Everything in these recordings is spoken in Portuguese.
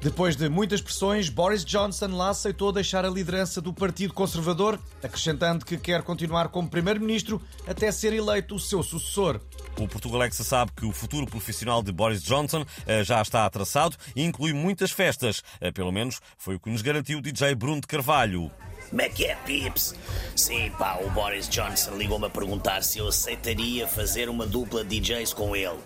Depois de muitas pressões, Boris Johnson lá aceitou deixar a liderança do Partido Conservador, acrescentando que quer continuar como Primeiro-Ministro até ser eleito o seu sucessor. O Portugalex sabe que o futuro profissional de Boris Johnson eh, já está traçado e inclui muitas festas. Eh, pelo menos foi o que nos garantiu o DJ Bruno de Carvalho. Como é que é, Pips? Sim, pá, o Boris Johnson ligou-me a perguntar se eu aceitaria fazer uma dupla de DJs com ele.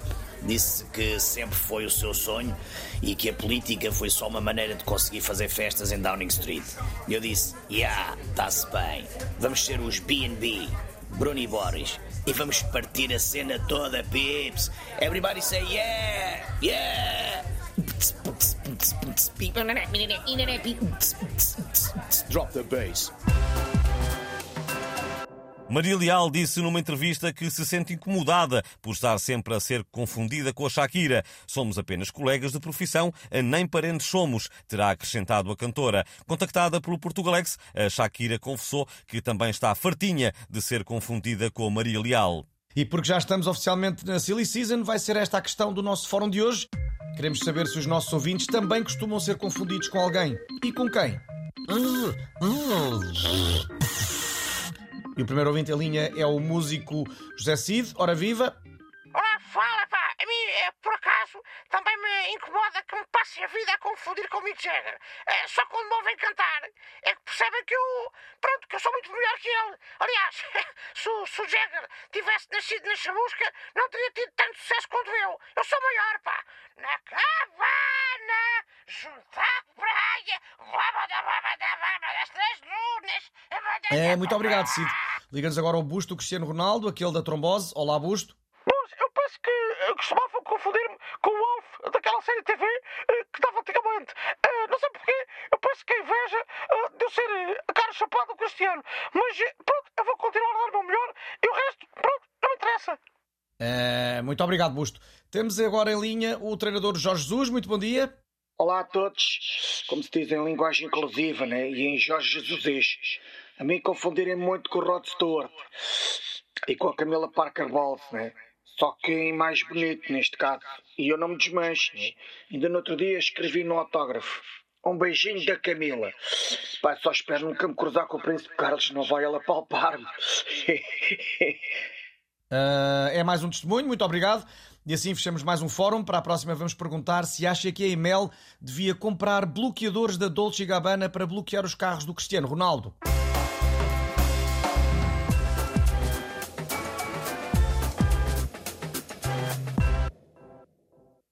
Disse que sempre foi o seu sonho e que a política foi só uma maneira de conseguir fazer festas em Downing Street. Eu disse: Yeah, está-se bem. Vamos ser os BB, Bruno e Boris. E vamos partir a cena toda, Pips. Everybody say yeah, yeah. Drop the bass. Maria Leal disse numa entrevista que se sente incomodada por estar sempre a ser confundida com a Shakira. Somos apenas colegas de profissão, nem parentes somos, terá acrescentado a cantora. Contactada pelo Portugalex, a Shakira confessou que também está fartinha de ser confundida com a Maria Leal. E porque já estamos oficialmente na Silly Season, vai ser esta a questão do nosso fórum de hoje. Queremos saber se os nossos ouvintes também costumam ser confundidos com alguém. E com quem? E o primeiro ouvinte em linha é o músico José Cid. Ora viva! Ora, fala, pá! A mim, é, por acaso, também me incomoda que me passe a vida a confundir com o Mick Jagger. É, só quando me ouvem cantar é que percebem que eu, pronto, que eu sou muito melhor que ele. Aliás, se, o- se o Jagger tivesse nascido na chamusca, não teria tido tanto sucesso quanto eu. Eu sou maior, pá! Na cabana, junto à praia, guaba da baba da baba das três lunas. É, muito obrigado, Cid. Liga-nos agora ao busto do Cristiano Ronaldo, aquele da trombose. Olá, busto. Pois, eu penso que eh, costumavam confundir-me com o Alf daquela série TV eh, que dava antigamente. Eh, não sei porquê, eu penso que a inveja de eu ser a cara chapada do Cristiano. Mas pronto, eu vou continuar a dar o meu melhor e o resto, pronto, não me interessa. É, muito obrigado, busto. Temos agora em linha o treinador Jorge Jesus. Muito bom dia. Olá a todos, como se diz em linguagem inclusiva, né? E em Jorge Jesus. A mim confundirem muito com o Rod Stewart e com a Camila Parker Bowles, né? Só que em mais bonito neste caso. E eu não me desmancho, né? Ainda no outro dia escrevi no autógrafo. Um beijinho da Camila. Pai, só espero nunca me cruzar com o Príncipe Carlos, não vai ela palpar-me. Ah, é mais um testemunho, muito obrigado. E assim fechamos mais um fórum. Para a próxima vamos perguntar se acha que a Emel devia comprar bloqueadores da Dolce Gabbana para bloquear os carros do Cristiano Ronaldo.